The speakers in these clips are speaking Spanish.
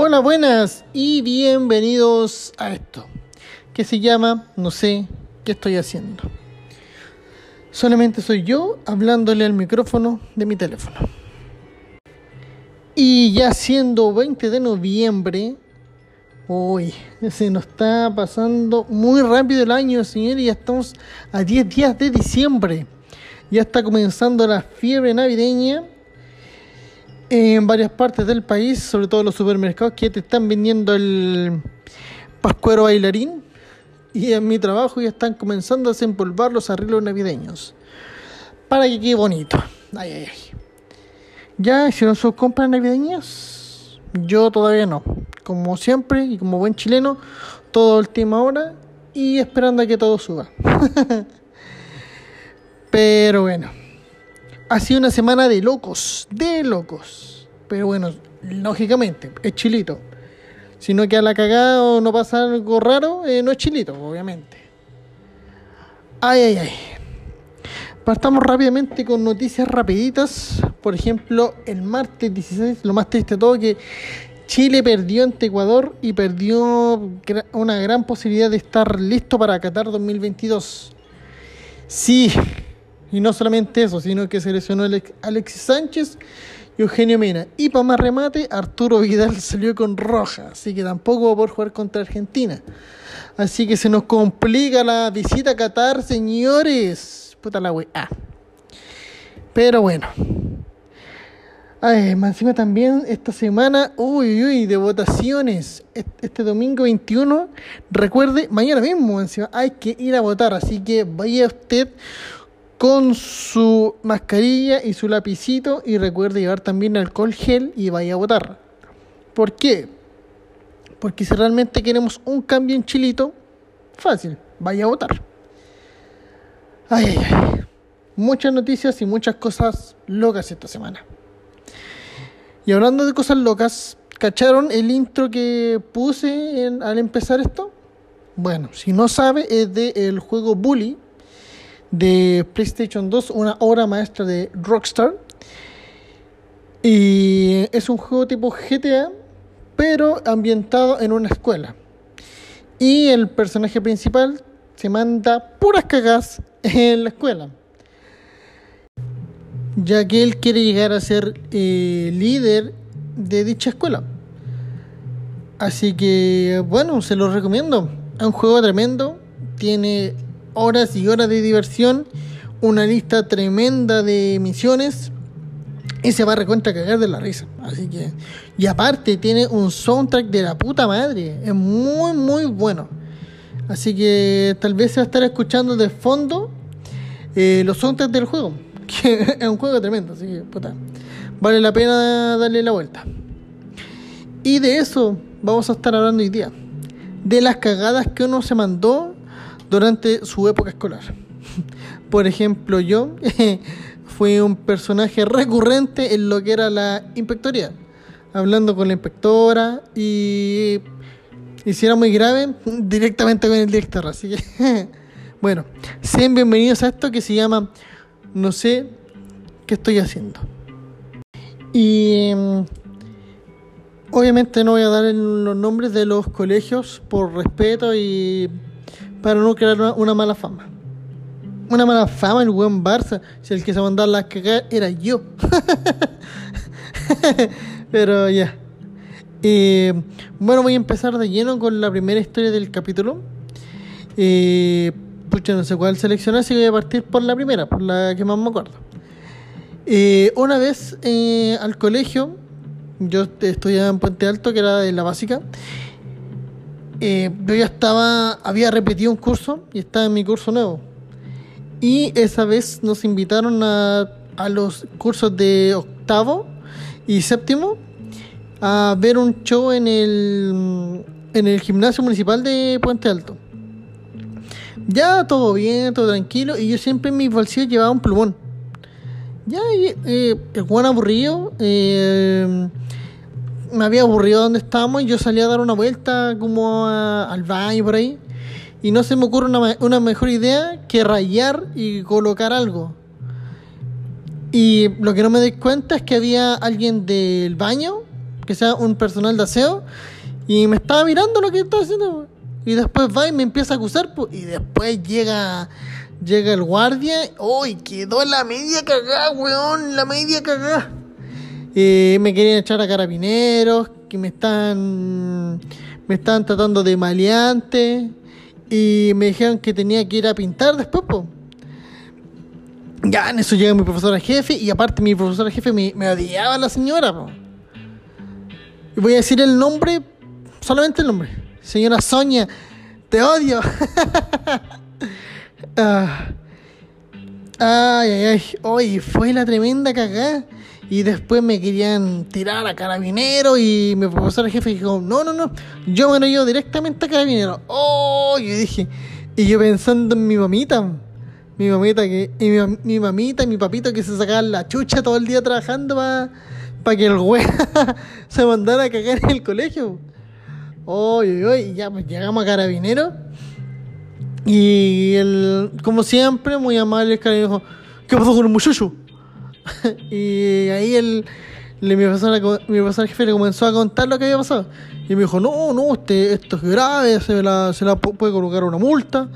Hola, buenas y bienvenidos a esto, que se llama No sé qué estoy haciendo. Solamente soy yo hablándole al micrófono de mi teléfono. Y ya siendo 20 de noviembre, uy, se nos está pasando muy rápido el año, señor, y ya estamos a 10 días de diciembre. Ya está comenzando la fiebre navideña en varias partes del país, sobre todo los supermercados que te están vendiendo el pascuero bailarín. Y en mi trabajo ya están comenzando a desempolvar los arreglos navideños. Para que quede bonito. Ay, ay, ay. ¿Ya hicieron sus compras navideñas? Yo todavía no. Como siempre y como buen chileno, todo el tema ahora y esperando a que todo suba. Pero bueno. Ha sido una semana de locos, de locos. Pero bueno, lógicamente, es chilito. Si no queda la cagada o no pasa algo raro, eh, no es chilito, obviamente. Ay, ay, ay. Partamos rápidamente con noticias rapiditas. Por ejemplo, el martes 16, lo más triste de todo, que Chile perdió ante Ecuador y perdió una gran posibilidad de estar listo para Qatar 2022. Sí, y no solamente eso, sino que se lesionó Alexis Sánchez y Eugenio Mena. Y para más remate, Arturo Vidal salió con roja, así que tampoco va a poder jugar contra Argentina. Así que se nos complica la visita a Qatar, señores. Puta la Ah. Pero bueno. Ay, encima también esta semana, uy, uy, de votaciones. Este domingo 21, recuerde, mañana mismo encima hay que ir a votar. Así que vaya usted con su mascarilla y su lapicito y recuerde llevar también alcohol gel y vaya a votar. ¿Por qué? Porque si realmente queremos un cambio en Chilito, fácil, vaya a votar. Ay, ay, ay. Muchas noticias y muchas cosas locas esta semana. Y hablando de cosas locas, ¿cacharon el intro que puse al empezar esto? Bueno, si no sabe, es del el juego Bully de PlayStation 2, una obra maestra de Rockstar. Y es un juego tipo GTA, pero ambientado en una escuela. Y el personaje principal se manda puras cagas en la escuela. Ya que él quiere llegar a ser eh, líder de dicha escuela. Así que, bueno, se lo recomiendo. Es un juego tremendo. Tiene horas y horas de diversión, una lista tremenda de misiones y se va a recontra cagar de la risa. Así que, y aparte tiene un soundtrack de la puta madre, es muy, muy bueno. Así que tal vez se va a estar escuchando de fondo eh, los soundtracks del juego, que es un juego tremendo, así que puta, vale la pena darle la vuelta. Y de eso vamos a estar hablando hoy día. De las cagadas que uno se mandó durante su época escolar. Por ejemplo, yo fui un personaje recurrente en lo que era la inspectoría, hablando con la inspectora y, y si era muy grave, directamente con el director. Así que, bueno, sean bienvenidos a esto que se llama No sé qué estoy haciendo. Y em, obviamente no voy a dar los nombres de los colegios por respeto y para no crear una, mala fama. Una mala fama el buen Barça, si el que se mandaba la cagar era yo. Pero ya. Eh, bueno, voy a empezar de lleno con la primera historia del capítulo. Eh, pucha, no sé cuál seleccionar, así que voy a partir por la primera, por la que más me acuerdo. Eh, una vez eh, al colegio, yo estudiaba en Puente Alto, que era de la básica, eh, yo ya estaba, había repetido un curso y estaba en mi curso nuevo. Y esa vez nos invitaron a, los cursos de octavo y séptimo a ver un show en el, en el gimnasio municipal de Puente Alto. Ya todo bien, todo tranquilo, y yo siempre en mis bolsillos llevaba un plumón. Ya, eh, el buen aburrido, eh, me había aburrido donde estábamos y yo salí a dar una vuelta como al baño por ahí. Y no se me ocurre una, mejor idea que rayar y colocar algo. Y lo que no me di cuenta es que había alguien del baño que sea un personal de aseo, y me estaba mirando lo que estaba haciendo, y después va y me empieza a acusar, y después llega llega el guardia, ¡Uy! quedó la media cagada, weón, la media cagada. Eh, me querían echar a carabineros, que me están me estaban tratando de maleante y me dijeron que tenía que ir a pintar después, po. Ya en eso llega mi profesora jefe y aparte mi profesora jefe me, me odiaba a la señora, po. Y voy a decir el nombre, solamente el nombre. Señora Sonia, te odio. Ah. Ay, ay, ay. Oye, fue la tremenda cagada. Y después me querían tirar a carabinero y mi profesor jefe dijo, no, no, no, yo me lo llevo directamente a carabinero. Oh, yo dije, y yo pensando en mi mamita, mi mamita que, y mi, mi mamita y mi papito que se sacaban la chucha todo el día trabajando para que el güey se mandara a cagar en el colegio. Oh, y ya pues llegamos a carabinero. Y él, como siempre, muy amable, el carabinero dijo, ¿qué pasó con el muchacho? y ahí el, mi, profesor, mi profesor jefe le comenzó a contar lo que había pasado. Y me dijo, no, no, este, esto es grave, se la, se la puede colocar una multa.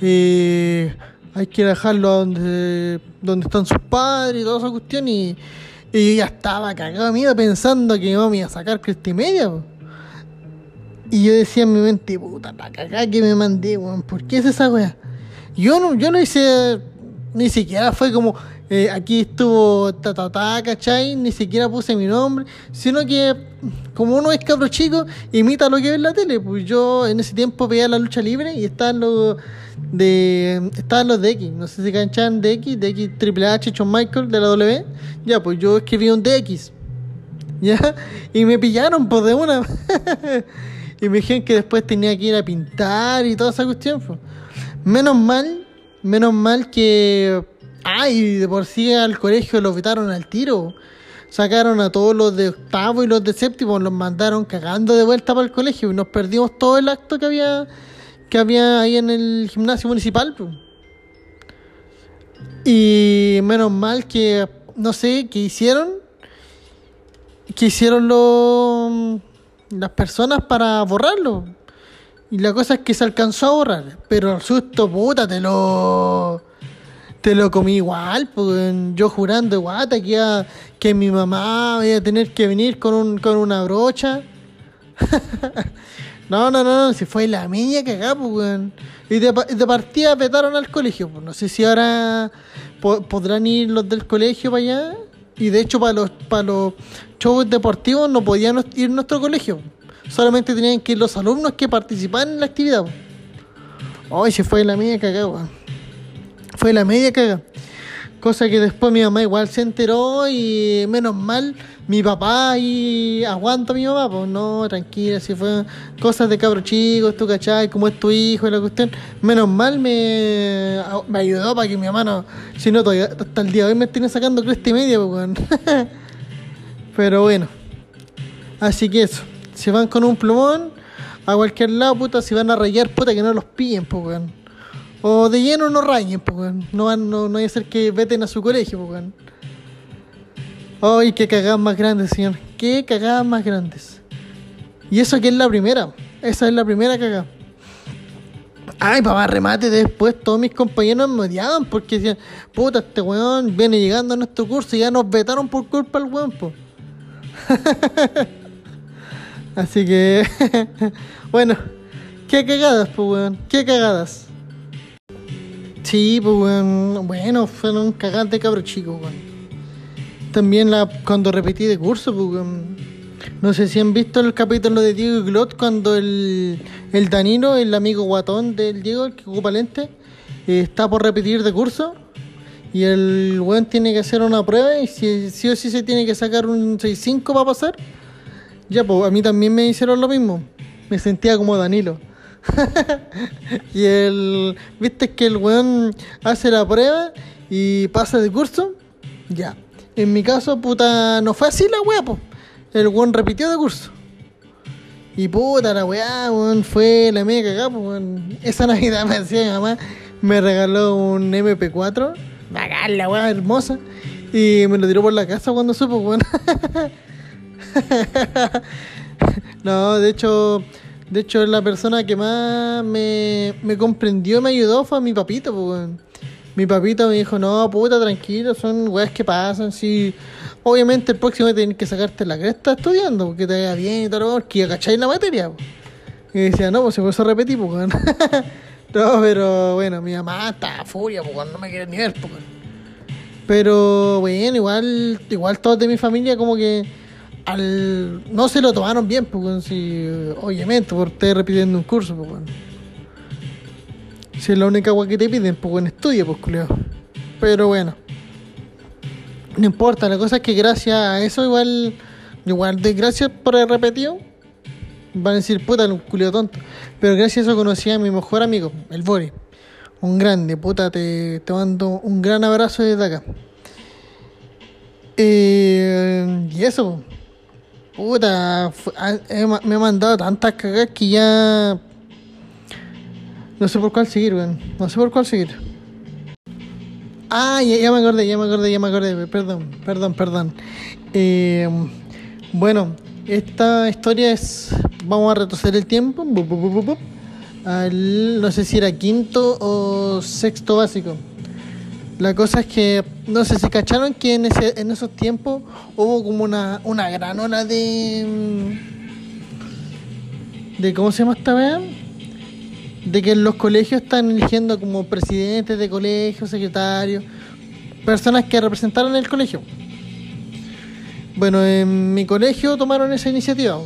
hay que dejarlo donde, donde están sus padres y toda esa cuestión. Y, y yo ya estaba cagado de miedo pensando que me iba a sacar cresta y media. Y yo decía en mi mente, puta, la cagada que me mandé, weón, ¿por qué es esa weá? Yo no, yo no hice, ni siquiera fue como, eh, aquí estuvo ta, ta, ta, ¿cachai? Ni siquiera puse mi nombre, sino que como uno es cabro chico, imita lo que ve en la tele. Pues yo en ese tiempo veía la lucha libre y estaban los de estaban los de X, no sé si canchaban de X, de X Triple H, John Michael de la W. Ya, pues yo escribí un DX. ¿Ya? Y me pillaron por pues, de una. y me dijeron que después tenía que ir a pintar y toda esa cuestión. Pues. Menos mal, menos mal que Ay, de por sí al colegio los vetaron al tiro. Sacaron a todos los de octavo y los de séptimo, los mandaron cagando de vuelta para el colegio y nos perdimos todo el acto que había que había ahí en el gimnasio municipal. Y menos mal que, no sé, que hicieron, que hicieron los, las personas para borrarlo. Y la cosa es que se alcanzó a borrar, pero el susto, puta, te lo te lo comí igual, pues, yo jurando guata que, que mi mamá iba a tener que venir con, un, con una brocha. no, no, no, si fue la mía acá, pues, Y de, de partida petaron al colegio, pues, no sé si ahora podrán ir los del colegio para allá. Y de hecho, para los, para los shows deportivos no podían ir nuestro colegio. Solamente tenían que ir los alumnos que participaban en la actividad. Hoy se fue la mía cagada, weón. Fue la media caga. Cosa que después mi mamá igual se enteró y menos mal mi papá y aguanto a mi mamá, pues no, tranquila, si fue cosas de cabro chico, tú cachai, como es tu hijo y la cuestión. Menos mal me, me ayudó para que mi mamá no, si no todavía hasta el día de hoy me tiene sacando cresta y media, pues Pero bueno, así que eso, si van con un plumón a cualquier lado, puta, si van a rayar, puta, que no los pillen, pues weón. O de lleno no rayen, pues, No, no, no hay que ser que veten a su colegio, pues, Ay, qué cagadas más grandes, señor. Qué cagadas más grandes. Y eso que es la primera. Esa es la primera cagada. Ay, papá, remate después todos mis compañeros me odiaban porque decían, puta, este weón viene llegando a nuestro curso y ya nos vetaron por culpa del weón, pues. Así que, bueno, qué cagadas, pues weón, qué cagadas. Sí, pues bueno, fueron cagantes de cabro chico, También la, cuando repetí de curso, pues no sé si han visto el capítulo de Diego y Glot cuando el, el Danilo, el amigo guatón del Diego, el que ocupa lente, está por repetir de curso. Y el weón tiene que hacer una prueba y si sí o sí se tiene que sacar un 6-5 para pasar. Ya, pues a mí también me hicieron lo mismo. Me sentía como Danilo. y el. ¿Viste que el weón hace la prueba y pasa de curso? Ya. En mi caso, puta, no fue así la weá, po. El weón repitió de curso. Y puta, la weá, weón, fue la media cagada, weón. Esa Navidad me decía mamá, me regaló un MP4. Bacán, la weá, hermosa. Y me lo tiró por la casa cuando supo, weón. no, de hecho, de hecho la persona que más me, me comprendió me ayudó fue mi papito, pues. Mi papito me dijo, no, puta, tranquilo, son weas que pasan, sí. Obviamente el próximo tienes que sacarte la cresta estudiando, porque te vaya bien y todo, porque cacháis la materia, pues. Y decía, no, pues se puede repetir, pues, no, pero bueno, mi mamá está furia, pues, no me quiere ni ver, pues. Pero bueno, igual, igual todos de mi familia como que al no se lo tomaron bien, pues si, obviamente, por estar repitiendo un curso, pues bueno. Si es la única agua que te piden, pues bueno, estudia, pues culiao. Pero bueno. No importa, la cosa es que gracias a eso igual, igual de gracias por el repetido. Van a decir, puta, un culio tonto. Pero gracias a eso conocí a mi mejor amigo, el Bori. Un grande, puta, te, te mando un gran abrazo desde acá. Eh, y eso, puta, he ma- me ha mandado tantas cagadas que ya. No sé por cuál seguir, weón. No sé por cuál seguir. Ah, ya, me acordé, ya me acordé, ya me acordé. Perdón, perdón, perdón. Eh, bueno, esta historia es. Vamos a retroceder el tiempo. no sé si era quinto o sexto básico. La cosa es que, no sé si cacharon que en, ese, en esos tiempos hubo como una, una gran ola de. mm, de ¿Cómo se llama esta vez? De que en los colegios están eligiendo como presidentes de colegios, secretarios, personas que representaron el colegio. Bueno, en mi colegio tomaron esa iniciativa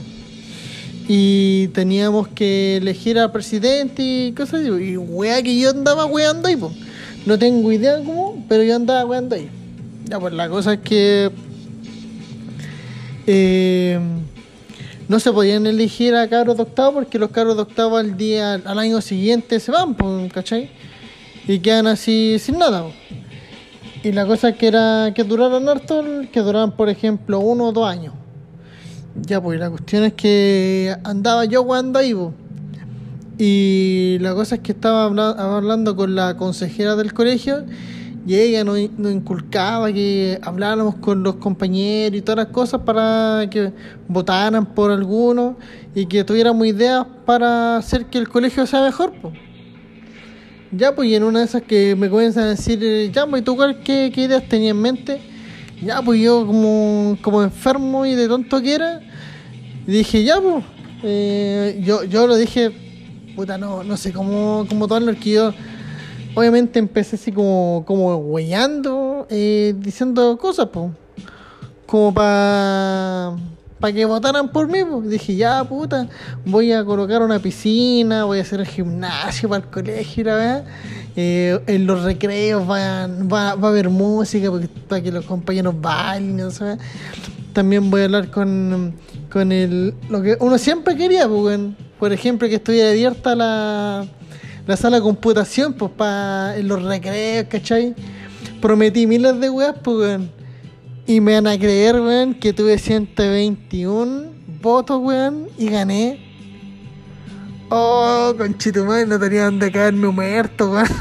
y teníamos que elegir al presidente y cosas así. Y wea que yo andaba weando ahí, po. No tengo idea cómo, pero yo andaba weando ahí. Ya, pues la cosa es que eh, no se podían elegir a cabros de octavo porque los cabros de octavo al día, al año siguiente se van, pues, ¿cachai? Y quedan así sin nada. po. Y la cosa que era que duraran harto, que duraran por ejemplo uno o dos años. Ya, pues la cuestión es que andaba yo jugando ahí, po. Y la cosa es que estaba habla- hablando con la consejera del colegio y ella nos, nos inculcaba que habláramos con los compañeros y todas las cosas para que votaran por alguno y que tuviéramos ideas para hacer que el colegio sea mejor, pues. Ya, pues, y en una de esas que me comienzan a decir, ya, pues, ¿y tú cuál, qué, qué ideas tenías en mente? Ya, pues, yo como, como enfermo y de tonto que era, dije, ya, pues, eh, yo, yo lo dije, puta, no, no sé cómo, cómo tomarlo, que yo, obviamente empecé así como, como huellando, eh, diciendo cosas, pues, como para para que votaran por mí, pues. dije, ya puta, voy a colocar una piscina, voy a hacer el gimnasio para el colegio, la verdad. Eh, en los recreos van, va, va a haber música para que los compañeros bailen, sé. También voy a hablar con, con el, lo que uno siempre quería, pues. Por ejemplo, que estuviera abierta la, la sala de computación, pues, para los recreos, ¿cachai? Prometí miles de weas, pues, weón. Y me van a creer, weón, que tuve 121 votos, weón, y gané. Oh, conchito, no tenía donde caerme muerto, weón.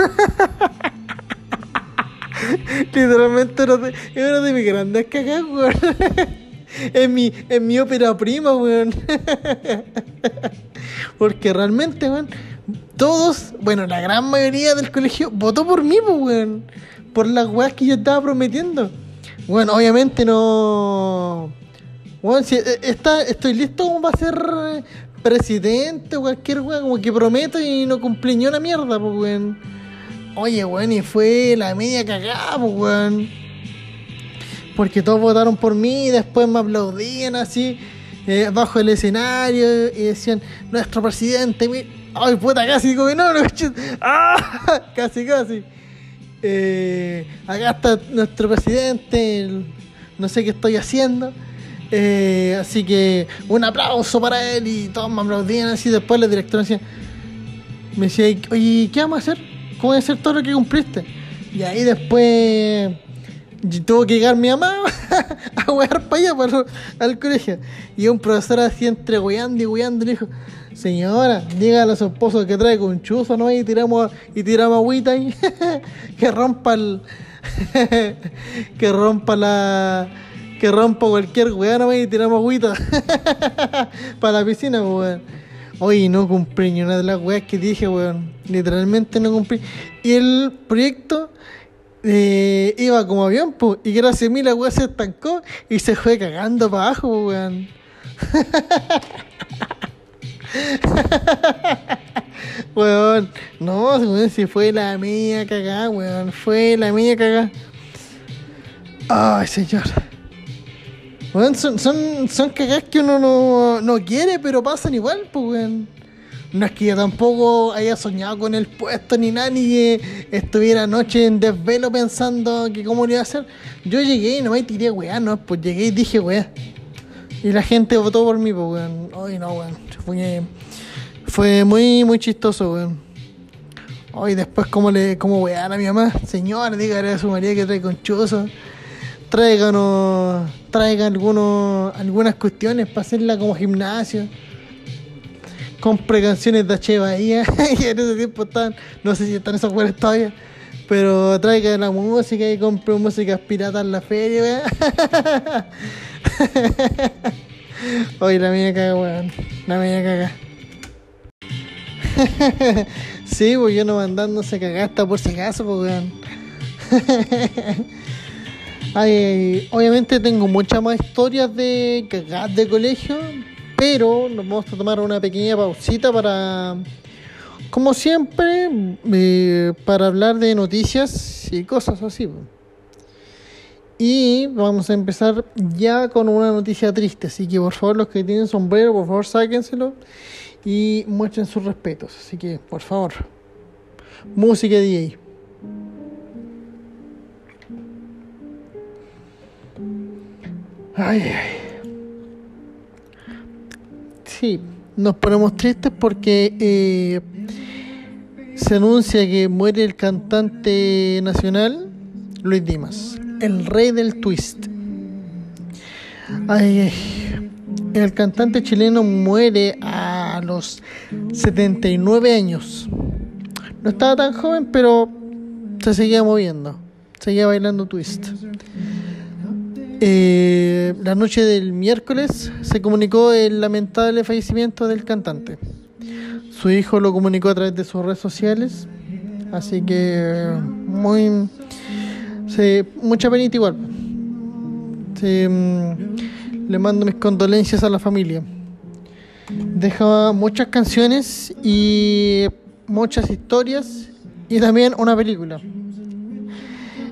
Literalmente era de, era de mis grandes cagadas, weón. En mi, en mi ópera prima, weón. Porque realmente, weón, todos, bueno, la gran mayoría del colegio votó por mí, pues, weón. Por las weas que yo estaba prometiendo. Bueno, obviamente no. Bueno, si eh, está, estoy listo para ser eh, presidente o cualquier weón, como que prometo y no cumplí ni una mierda, pues weón. Oye, weón, y fue la media cagada, pues weón. Porque todos votaron por mí y después me aplaudían así, eh, bajo el escenario y decían, nuestro presidente, mi... ay puta, casi digo que no. ¡Ah! casi, casi. Eh, acá está nuestro presidente, no sé qué estoy haciendo. Eh, así que un aplauso para él y todos me aplaudían así. Después la directora decía, me decía, oye, ¿qué vamos a hacer? ¿Cómo voy a hacer todo lo que cumpliste? Y ahí después tuvo que llegar mi mamá a wear para allá, para, al colegio. Y un profesor así entre weando y weando le dijo, señora, dígale a su esposo que trae con chuzo, ¿no? Y tiramos, y tiramos agüita ahí, que rompa el, que rompa la, que rompa cualquier weá nomás y tiramos agüita para la piscina, pues, weón. Oye, no cumplí ni una de las weas que dije, weón. Literalmente no cumplí. Y el proyecto eh, iba como avión, pues, y gracias a mí la wea se estancó y se fue cagando para abajo, weón. no, si fue la mía cagada, weón, fue la mía cagada. Ay, señor. Weón, son, son, son cagadas que uno no, no quiere, pero pasan igual, weón. No es que yo tampoco haya soñado con el puesto ni nada, ni que estuviera anoche en desvelo pensando que cómo lo iba a hacer. Yo llegué y no me tiré weá, no, pues llegué y dije weá. Y la gente votó por mí, pues weón. Ay, no, weón. Fue, muy, muy chistoso, weón. Hoy después, como le, como weá a mi mamá, señora, dígale a su María que trae conchuzo. Tráiganos, traigan algunos, algunas cuestiones para hacerla como gimnasio compre canciones de H. Bahía y en ese tiempo están, no sé si están esos juegos todavía, pero traigan la música y compre música pirata en la feria, Oye, la mía caga, weón. La mía caga. sí, pues yo no mandándose cagasta por si acaso, pues weón. Ay, obviamente tengo muchas más historias de cagadas de colegio, pero nos vamos a tomar una pequeña pausita para, como siempre, eh, para hablar de noticias y cosas así. Y vamos a empezar ya con una noticia triste, así que por favor los que tienen sombrero, por favor sáquenselo y muestren sus respetos. Así que, por favor, música DJ. Ay, ay. Sí, nos ponemos tristes porque eh, se anuncia que muere el cantante nacional Luis Dimas, el rey del twist. Ay, el cantante chileno muere a los 79 años. No estaba tan joven, pero se seguía moviendo, seguía bailando twist. Eh, la noche del miércoles se comunicó el lamentable fallecimiento del cantante. Su hijo lo comunicó a través de sus redes sociales, así que muy mucha penita igual. Mm, le mando mis condolencias a la familia. Deja muchas canciones y muchas historias y también una película.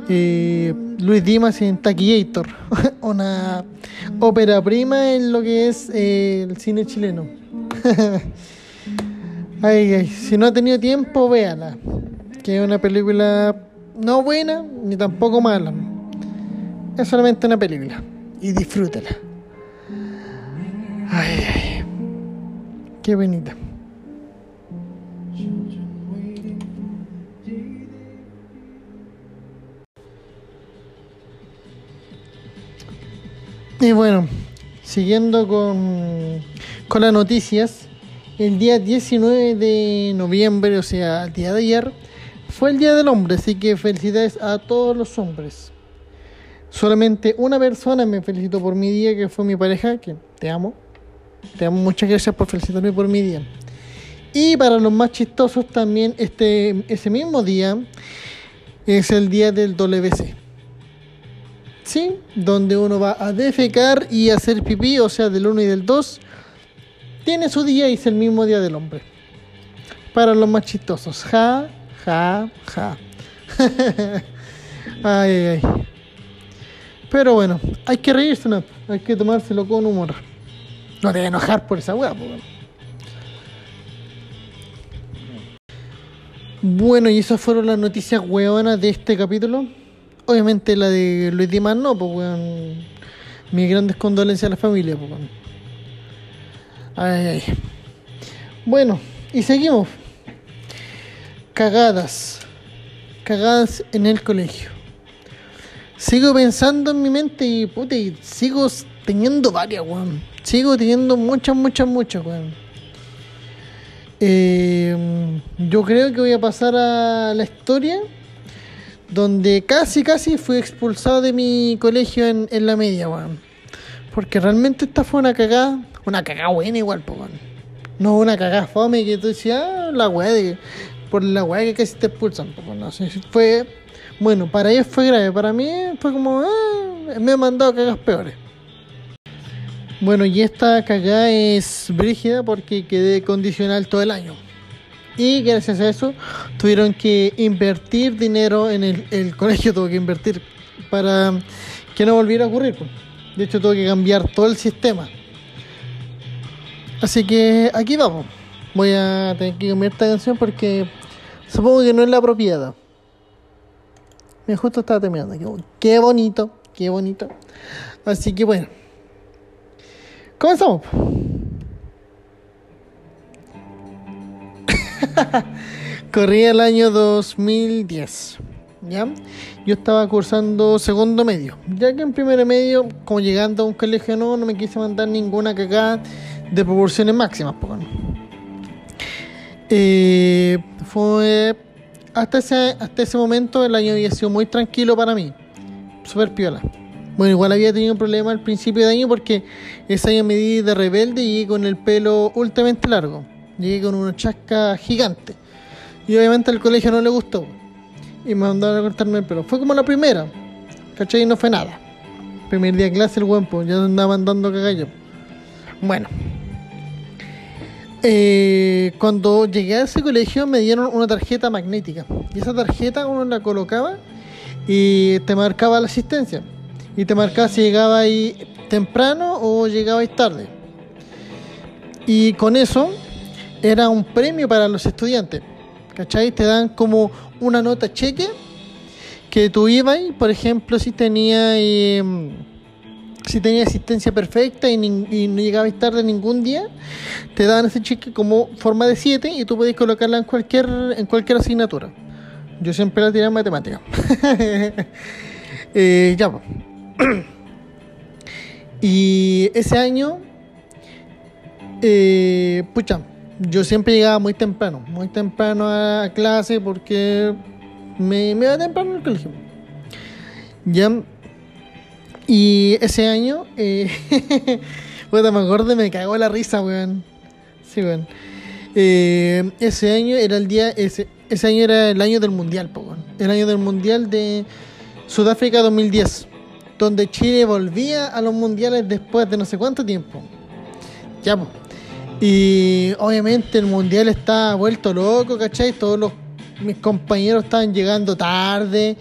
Luis Dimas en Taquillator, una ópera prima en lo que es eh, el cine chileno. ay, ay, si no ha tenido tiempo, véala. Que es una película no buena ni tampoco mala. Es solamente una película. Y disfrútala. Ay, ay. Qué bonita. Y bueno, siguiendo con, con las noticias, el día 19 de noviembre, o sea, el día de ayer, fue el Día del Hombre, así que felicidades a todos los hombres. Solamente una persona me felicitó por mi día, que fue mi pareja, que te amo. Te amo, muchas gracias por felicitarme por mi día. Y para los más chistosos también, este, ese mismo día es el día del WC. ¿Sí? Donde uno va a defecar y hacer pipí, o sea, del 1 y del 2. Tiene su día y es el mismo día del hombre. Para los más chistosos. Ja, ja, ja. ay, ay, ay. Pero bueno, hay que reírse, ¿no? Hay que tomárselo con humor. No te enojar por esa weá. Bueno, y esas fueron las noticias weonas de este capítulo. Obviamente la de Luis Dimas no, pues weón. Mis grandes condolencias a la familia, pues weón. Ay, ay. Bueno, y seguimos. Cagadas. Cagadas en el colegio. Sigo pensando en mi mente y puta, y sigo teniendo varias, weón. Sigo teniendo muchas, muchas, muchas, weón. Eh, yo creo que voy a pasar a la historia donde casi, casi fui expulsado de mi colegio en, la media, weón. Porque realmente esta fue una cagada, una cagada buena igual, po, weón. No una cagada fome que tú decías, ah, la weá de. Por la weá que casi te expulsan, po. No sé, fue. Bueno, para ellos fue grave, para mí fue como, ah, me han mandado cagas peores. Bueno, y esta cagada es brígida porque quedé condicional todo el año. Y gracias a eso tuvieron que invertir dinero en el, colegio, tuvo que invertir para que no volviera a ocurrir. pues. De hecho, tuve que cambiar todo el sistema. Así que aquí vamos. Voy a tener que cambiar esta canción porque supongo que no es la apropiada. Me justo estaba terminando. Qué, qué bonito, qué bonito. Así que bueno. Comenzamos. Corría el año 2010. ¿Ya? Yo estaba cursando segundo medio. Ya que en primer medio, como llegando a un colegio nuevo, no me quise mandar ninguna cagada de proporciones máximas. Eh, fue hasta ese, hasta ese momento el año había sido muy tranquilo para mí. Super piola. Bueno, igual había tenido un problema al principio de año porque ese año me di de rebelde y con el pelo ultramente largo. Llegué con una chasca gigante. Y obviamente al colegio no le gustó. Y me mandaron a cortarme el pelo. Fue como la primera. ¿Cachai? Y no fue nada. Primer día de clase el guampo. Ya andaba andando cagallo. Bueno. Eh, cuando llegué a ese colegio me dieron una tarjeta magnética. Y esa tarjeta uno la colocaba y te marcaba la asistencia. Y te marcaba si llegaba ahí temprano o llegaba ahí tarde. Y con eso era un premio para los estudiantes. ¿Cachai? Te dan como una nota cheque que tú ibas, por ejemplo, si tenía eh, si tenía asistencia perfecta y, no llegabas tarde ningún día, te daban ese cheque como forma de 7 y tú podías colocarla en cualquier en cualquier asignatura. Yo siempre la tiré en matemática. Eh, ya, y ese año, eh, pucha, yo siempre llegaba muy temprano, muy temprano a clase porque me, me iba temprano al colegio. Ya. Y ese año, eh, puta, me acuerdo, me cagó la risa, weón. Sí, weón. Eh, ese año era el día, ese, ese año era el año del mundial, po, weón. El año del mundial de Sudáfrica 2010, donde Chile volvía a los mundiales después de no sé cuánto tiempo. Ya, pues. Y obviamente el mundial está vuelto loco, ¿cachai? Todos los, mis compañeros estaban llegando tarde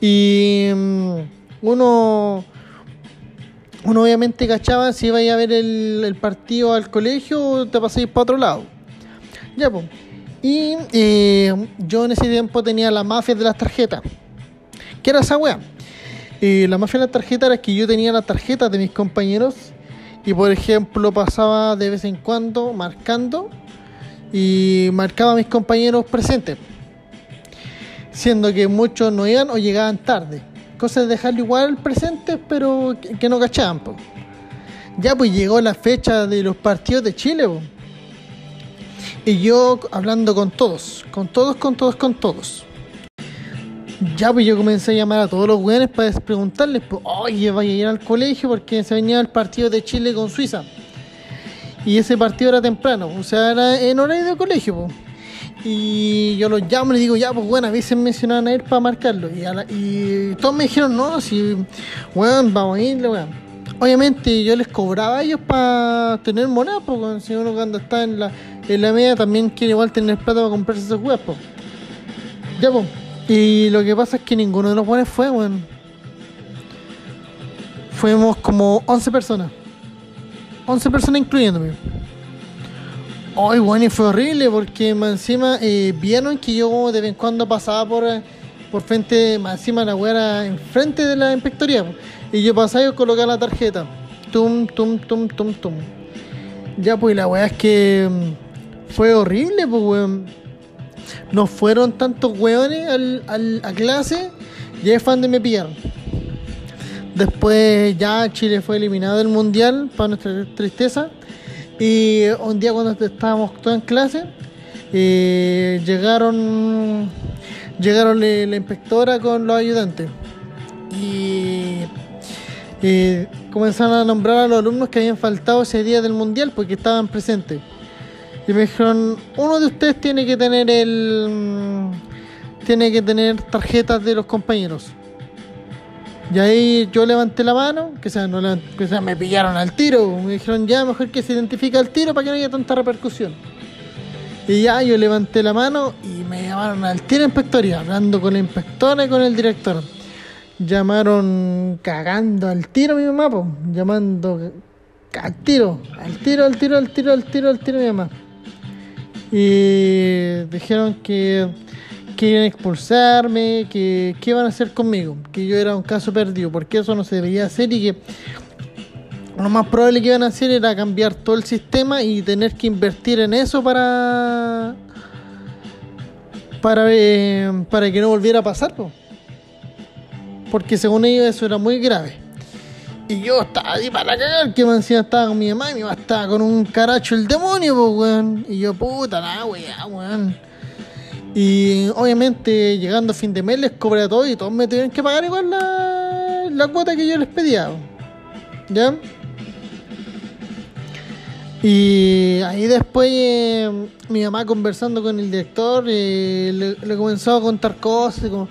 y mm, uno, uno obviamente cachaba si iba a ir a ver el, partido al colegio o te pasáis para otro lado. Ya, pues. Y eh, yo en ese tiempo tenía la mafia de las tarjetas. ¿Qué era esa wea? Eh, la mafia de las tarjetas era que yo tenía las tarjetas de mis compañeros y por ejemplo pasaba de vez en cuando marcando y marcaba a mis compañeros presentes. Siendo que muchos no iban o llegaban tarde. Cosa de dejarlo igual presentes pero que, no cachaban. Ya pues llegó la fecha de los partidos de Chile. Y yo hablando con todos, con todos, con todos, con todos. Ya, pues yo comencé a llamar a todos los weones para preguntarles, pues, oye, vaya a ir al colegio porque se venía el partido de Chile con Suiza. Y ese partido era temprano, o sea, era en horario de colegio, pues. Y yo los llamo y les digo, ya, pues bueno, no van a ir para marcarlo. Y, todos me dijeron, no, si, weón, vamos a ir, weón. Obviamente yo les cobraba a ellos para tener moneda, weón, si uno cuando está en la, en la media también quiere igual tener plata para comprarse esos pues. Ya, pues. Y lo que pasa es que ninguno de los buenos fue, weón. Fuimos como 11 personas. 11 personas incluyéndome. Ay, weón, y fue horrible porque más encima eh, vieron que yo de vez en cuando pasaba por, eh, por frente, más encima la weá enfrente de la inspectoría. Y yo pasaba y colocaba la tarjeta. Tum, tum, tum, tum, tum. Ya, pues la weá es que mm, fue horrible, pues weón no fueron tantos hueones al, a clase y ahí fue donde me pillaron. Después ya Chile fue eliminado del mundial para nuestra tristeza. Y un día cuando estábamos todos en clase, eh, llegaron llegaron le- la inspectora con los ayudantes. Y, eh, comenzaron a nombrar a los alumnos que habían faltado ese día del mundial porque estaban presentes. Y me dijeron, uno de ustedes tiene que tener el... mm, tiene que tener tarjetas de los compañeros. Y ahí yo levanté la mano, que sea, no que sea, me pillaron al tiro. Me dijeron, ya, mejor que se identifique al tiro para que no haya tanta repercusión. Y ya yo levanté la mano y me llamaron al tiro inspectoría, hablando con la inspectora y con el director. Llamaron cagando al tiro mi mamá, po, llamando al tiro, al tiro, al tiro, al tiro, al tiro, al tiro mi mamá. Y dijeron que, a expulsarme, que qué iban a hacer conmigo, que yo era un caso perdido, porque eso no se debía hacer y que lo más probable que iban a hacer era cambiar todo el sistema y tener que invertir en eso para para eh, para que no volviera a pasar po. porque según ellos eso era muy grave y yo estaba ahí para cagar que me encima estaba con mi mamá y mi mamá estaba con un caracho el demonio pues weón y yo puta la weá weón y obviamente llegando a fin de mes les cobré a todos y todos me tuvieron que pagar igual la, la cuota que yo les pedía. ¿ya? Y ahí después eh, mi mamá conversando con el director eh, le, le comenzó a contar cosas como,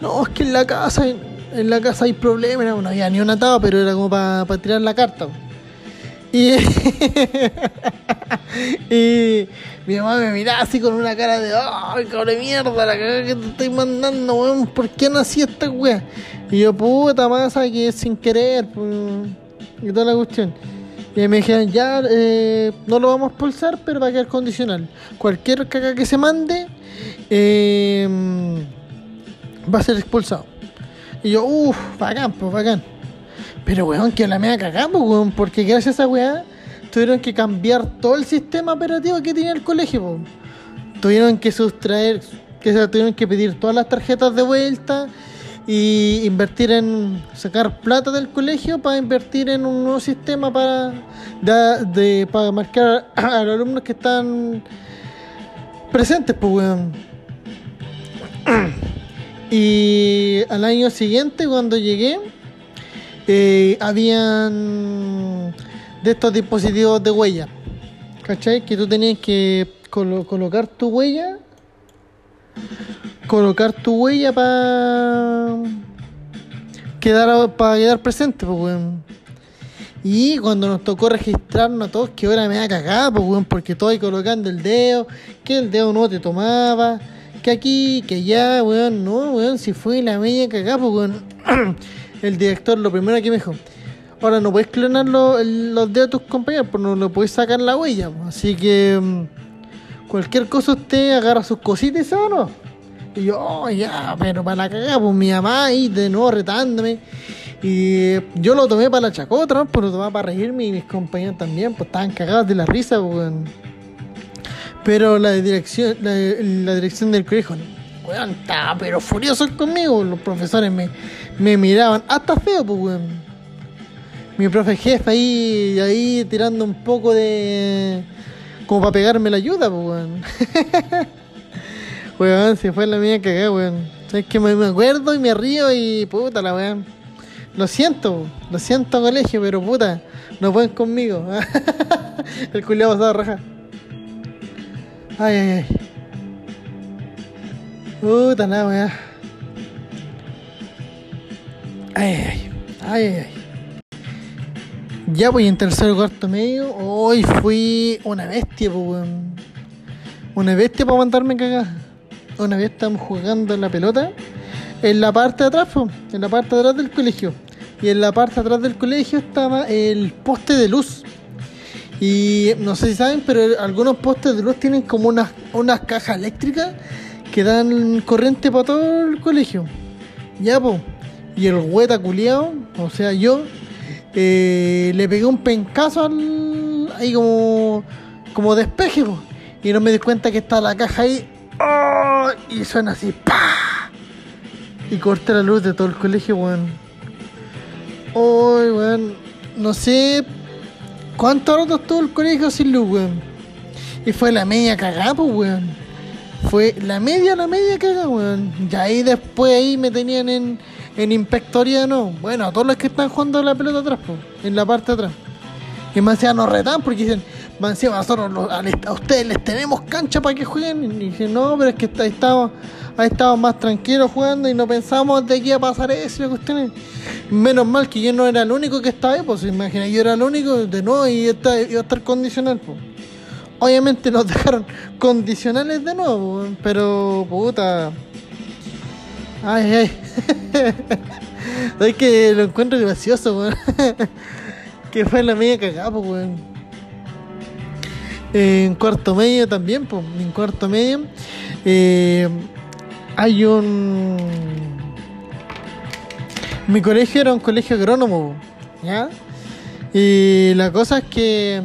no, es que en la casa en la casa hay problemas, no, había ni un atado, pero era como para tirar la carta. Y, mi mamá me miraba así con una cara de, ay, cabrón mierda, la cagada que te estoy mandando, weón, ¿por qué nací esta wea? Y yo, puta masa, que sin querer, y toda la cuestión. Y me dijeron, ya, eh, no lo vamos a expulsar, pero va a quedar condicional. Cualquier caca que se mande, eh, va a ser expulsado. Y yo, uff, bacán, pues bacán. Pero weón, que la media cagada, pues weón, porque gracias a esa weá tuvieron que cambiar todo el sistema operativo que tenía el colegio, pues. Tuvieron que sustraer, que se tuvieron que pedir todas las tarjetas de vuelta y invertir en sacar plata del colegio para invertir en un nuevo sistema para de- para marcar a los alumnos que están presentes, pues weón. Y al año siguiente, cuando llegué, eh, habían de estos dispositivos de huella. ¿Cachai? Que tú tenías que colo- colocar tu huella. Colocar tu huella para quedar, para quedar presente, pues, weón. Y cuando nos tocó registrarnos a todos, que hora me da cagada, pues, weón, porque todo ahí colocando el dedo, que el dedo no te tomaba, que aquí, que allá, weón, no, weón, si fue la media cagada, pues, weón. el director lo primero que me dijo, ahora no puedes clonar los dedos de tus compañeros, pues no lo puedes sacar la huella, pues. así que mm, cualquier cosa usted agarra sus cositas y ¿no? Y yo, oh, ya, pero para la cagada, pues mi mamá ahí de nuevo retándome. Y yo lo tomé para la chacota, ¿no? Pero lo tomaba para reírme y mis compañeros también, pues estaban cagados de la risa, pues. Pero la dirección, la, la dirección del colegio, weón, estaba pero furioso conmigo. Los profesores me, me miraban hasta feo, pues, weón. Mi profe jefe ahí, ahí tirando un poco de. como para pegarme la ayuda, pues, weón. weón, se fue la mía cagada, weón. Es que me, acuerdo y me río y puta la weón. Lo siento, lo siento colegio, pero puta, no pueden conmigo. El culiado pasado a rajar. Ay, ay, ay. Puta la weá. Ay, ay, ay. Ay. Ya pues en tercer cuarto medio, hoy fui una bestia, pues. Una bestia para mandarme cagar. Una vez estábamos jugando en la pelota en la parte de atrás, po, en la parte de atrás del colegio. Y en la parte de atrás del colegio estaba el poste de luz. Y no sé si saben, pero algunos postes de luz tienen como unas, unas cajas eléctricas que dan corriente para todo el colegio. Ya, po. Y el hueta culiao, o sea, yo, eh, le pegué un pencazo al, ahí como, como despeje. Y no me di cuenta que está la caja ahí. ¡Oh! Y suena así, ¡pa! Y corté la luz de todo el colegio, weón. Uy, weón. No sé cuánto rato estuvo el colegio sin luz, weón. Y fue la media cagada, pues, weón. Fue la media, la media caga, weón. Y ahí después ahí me tenían en, en inspectoría, no. Bueno, a todos los que están jugando la pelota atrás, po, en la parte de atrás. Y más encima nos retan porque dicen, más encima nosotros a, ustedes les tenemos cancha para que jueguen. Y dicen, no, pero es que ahí estamos, ahí estamos más tranquilos jugando y no pensamos de que iba a pasar eso cuestiones. Menos mal que yo no era el único que estaba ahí, pues imagina, yo era el único de nuevo y iba a estar condicional, pues. Obviamente nos dejaron condicionales de nuevo, weón, pero puta. Ay, ay. es que lo encuentro gracioso, weón. que fue la media cagada, pues, weón. En cuarto medio también, pues, en cuarto medio. eh, hay un. Mi colegio era un colegio agrónomo, ¿ya? Y la cosa es que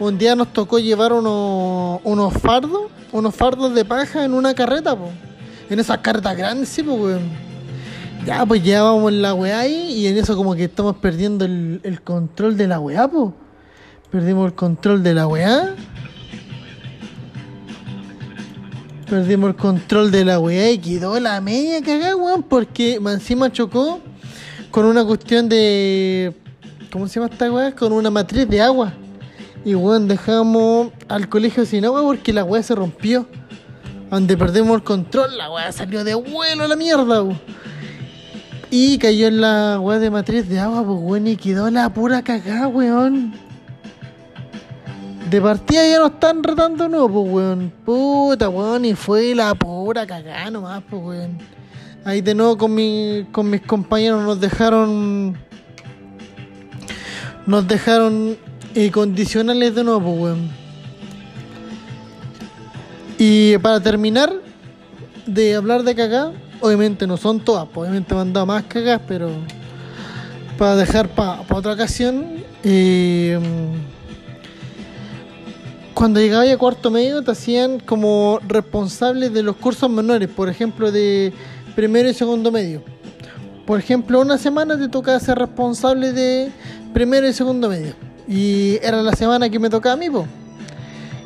un día nos tocó llevar unos, unos fardos, unos fardos de paja en una carreta, po. En esas carretas grandes, sí, weón. Ya, pues llevábamos la weá ahí y en eso como que estamos perdiendo el, el control de la weá, po. Perdimos el control de la weá. Perdimos el control de la weá y quedó la media cagada, weón, porque encima chocó con una cuestión de. ¿Cómo se llama esta weá? Con una matriz de agua. Y weón, dejamos al colegio sin agua porque la weá se rompió. Donde perdimos el control, la weá salió de vuelo a la mierda, weón. Y cayó en la weá de matriz de agua, pues weón, y quedó la pura cagada, weón. De partida ya no están retando no, pues weón. Puta, weón, y fue la pura cagada nomás, pues weón. Ahí de nuevo con, mi, mis compañeros nos dejaron. Nos dejaron eh, condicionales de nuevo, pues weón. Y para terminar de hablar de cagada, obviamente no son todas, pues, obviamente me han dado más cagadas, pero para dejar para otra ocasión. eh, cuando llegaba a cuarto medio te hacían como responsable de los cursos menores, por ejemplo de primero y segundo medio. Por ejemplo, una semana te tocaba ser responsable de primero y segundo medio. Y era la semana que me tocaba a mí, po.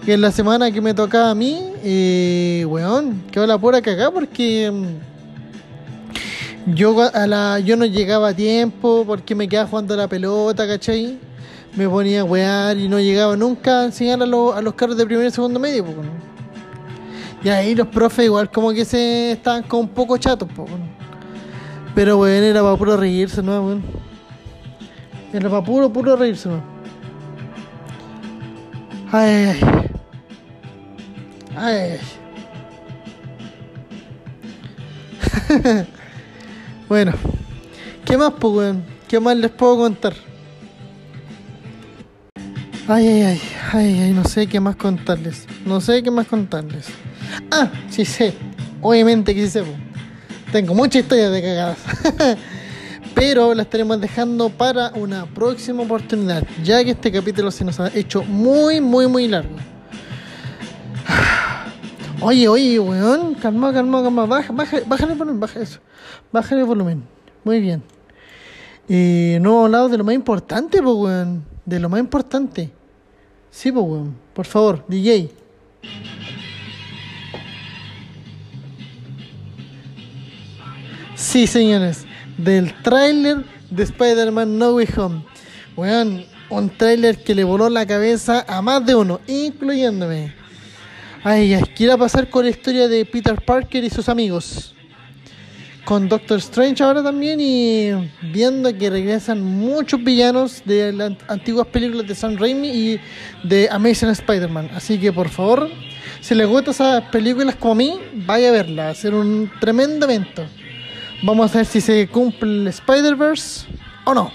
Y en la semana que me tocaba a mí, eh, weón, quedó la pura cagada porque mm, yo, a la, yo no llegaba a tiempo porque me quedaba jugando la pelota, ¿cachai? Me ponía a wear y no llegaba nunca a enseñar a, los- a los carros de primero y segundo medio, po. Y ahí los profes igual como que se estaban como un poco chatos. Pero weón, era para puro reírse, ¿no, weón? Era para puro, puro reírse, ¿no? Ay. Ay, ay, ay. bueno, ¿qué más, pues, weón? ¿Qué más les puedo contar? Ay, ay, ay, ay, ay, no sé qué más contarles. No sé qué más contarles. Ah, sí sé. Obviamente que sí sé. Tengo muchas historias de cagadas. Pero las estaremos dejando para una próxima oportunidad. Ya que este capítulo se nos ha hecho muy, muy, muy largo. Oye, oye, weón. Calma, calma, calma. Baja, baja, bájale el volumen, baja eso. Bájale el volumen. Muy bien. Eh, no hemos hablado de lo más importante, pues, weón. De lo más importante. Sí, pues, weón. Por favor, DJ. Sí, señores. Del tráiler de Spider-Man No Way Home. Weón, un tráiler que le voló la cabeza a más de uno, incluyéndome. Ay, ¿qué irá a pasar con la historia de Peter Parker y sus amigos? Con Doctor Strange ahora también y viendo que regresan muchos villanos de las antiguas películas de Sam Raimi y de Amazing Spider-Man. Así que por favor, si les gustan esas películas como a mí, vaya a verla. Va a ser un tremendo evento. Vamos a ver si se cumple el Spider-Verse o no.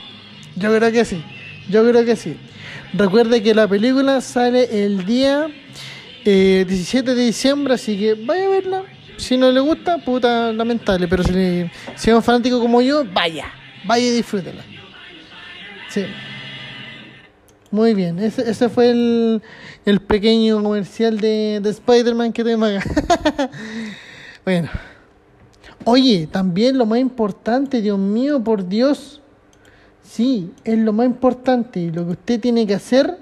Yo creo que sí. Yo creo que sí. Recuerde que la película sale el día eh, 17 de diciembre, así que vaya a verla. Si no le gusta, puta, lamentable. Pero si, le- si es un fanático como yo, vaya. Vaya y disfrútela. Sí. Muy bien. Ese, ese fue el, el pequeño comercial de, de Spider-Man que tuvimos acá. bueno. Oye, también lo más importante, Dios mío, por Dios. Sí, es lo más importante. Lo que usted tiene que hacer,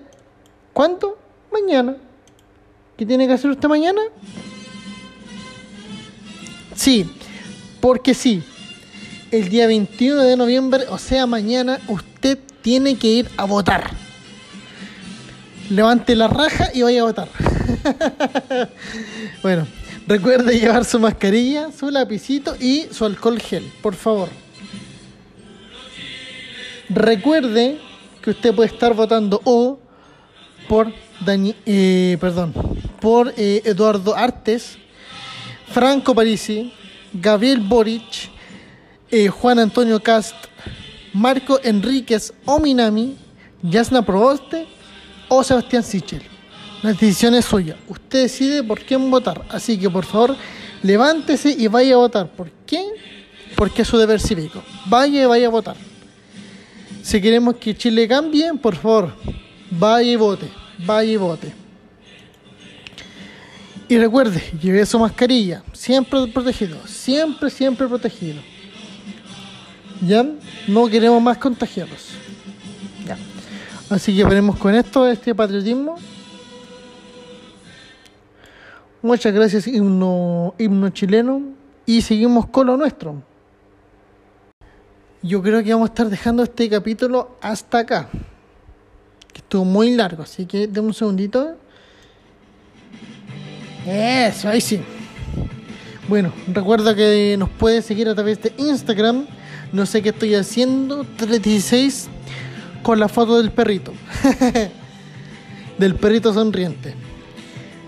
¿cuándo? Mañana. ¿Qué tiene que hacer usted mañana? Sí, porque sí. El día 21 de noviembre, o sea, mañana, usted tiene que ir a votar. Levante la raja y vaya a votar. bueno, recuerde llevar su mascarilla, su lapicito y su alcohol gel, por favor. Recuerde que usted puede estar votando o por Dani, eh, perdón, por eh, Eduardo Artes, Franco Parisi, Gabriel Boric, eh, Juan Antonio Cast, Marco Enríquez Ominami, Yasna Proboste o Sebastián Sichel. La decisión es suya. Usted decide por quién votar. Así que por favor, levántese y vaya a votar. ¿Por qué? Porque es su deber cívico. Vaya y vaya a votar. Si queremos que Chile cambie, por favor, vaya y vote. Vaya y vote. Y recuerde, lleve su mascarilla. Siempre protegido. Siempre, siempre protegido. ¿Ya? No queremos más contagiados. Ya. Así que veremos con esto este patriotismo. Muchas gracias, himno, himno chileno. Y seguimos con lo nuestro. Yo creo que vamos a estar dejando este capítulo hasta acá. Que estuvo muy largo, así que denme un segundito. Eso, ahí sí. Bueno, recuerda que nos puedes seguir a través de Instagram. No sé qué estoy haciendo. 316 con la foto del perrito. del perrito sonriente.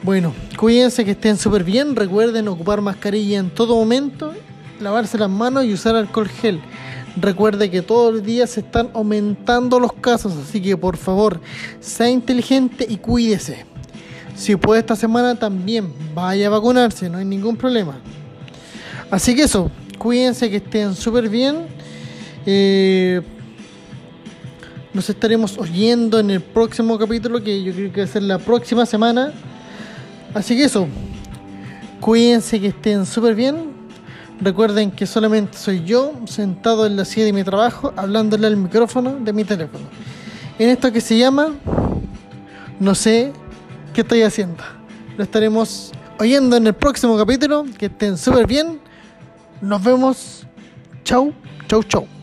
Bueno, cuídense que estén súper bien. Recuerden ocupar mascarilla en todo momento, lavarse las manos y usar alcohol gel. Recuerde que todos los días se están aumentando los casos, así que por favor, sea inteligente y cuídese. Si puede esta semana también vaya a vacunarse, no hay ningún problema. Así que eso, cuídense que estén súper bien. Eh, nos estaremos oyendo en el próximo capítulo, que yo creo que va a ser la próxima semana. Así que eso, cuídense que estén súper bien. Recuerden que solamente soy yo sentado en la silla de mi trabajo hablándole al micrófono de mi teléfono. En esto que se llama No sé qué estoy haciendo. Lo estaremos oyendo en el próximo capítulo. Que estén súper bien. Nos vemos. Chau, chau, chau.